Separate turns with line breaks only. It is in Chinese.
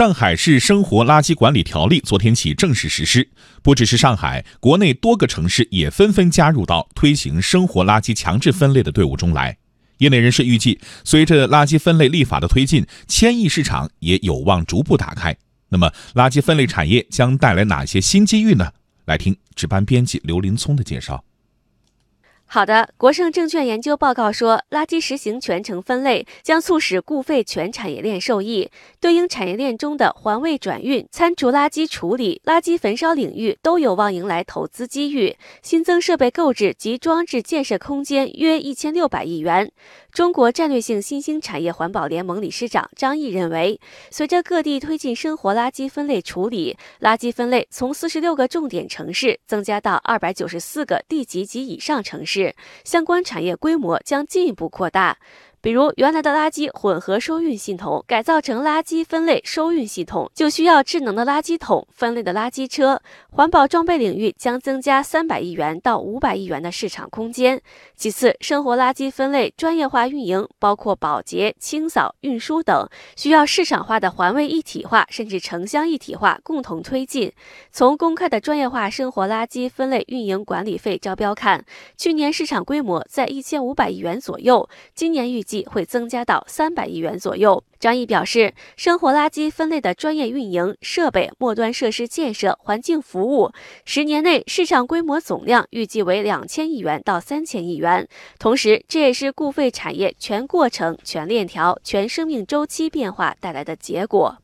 上海市生活垃圾管理条例昨天起正式实施，不只是上海，国内多个城市也纷纷加入到推行生活垃圾强制分类的队伍中来。业内人士预计，随着垃圾分类立法的推进，千亿市场也有望逐步打开。那么，垃圾分类产业将带来哪些新机遇呢？来听值班编辑刘林聪的介绍。
好的，国盛证券研究报告说，垃圾实行全程分类将促使固废全产业链受益，对应产业链中的环卫转运、餐厨垃圾处理、垃圾焚烧领域都有望迎来投资机遇，新增设备购置及装置建设空间约一千六百亿元。中国战略性新兴产业环保联盟理事长张毅认为，随着各地推进生活垃圾分类处理，垃圾分类从四十六个重点城市增加到二百九十四个地级及以上城市，相关产业规模将进一步扩大。比如，原来的垃圾混合收运系统改造成垃圾分类收运系统，就需要智能的垃圾桶、分类的垃圾车。环保装备领域将增加三百亿元到五百亿元的市场空间。其次，生活垃圾分类专业化运营，包括保洁、清扫、运输等，需要市场化的环卫一体化，甚至城乡一体化共同推进。从公开的专业化生活垃圾分类运营管理费招标看，去年市场规模在一千五百亿元左右，今年预计。会增加到三百亿元左右。张毅表示，生活垃圾分类的专业运营、设备、末端设施建设、环境服务，十年内市场规模总量预计为两千亿元到三千亿元。同时，这也是固废产业全过程、全链条、全生命周期变化带来的结果。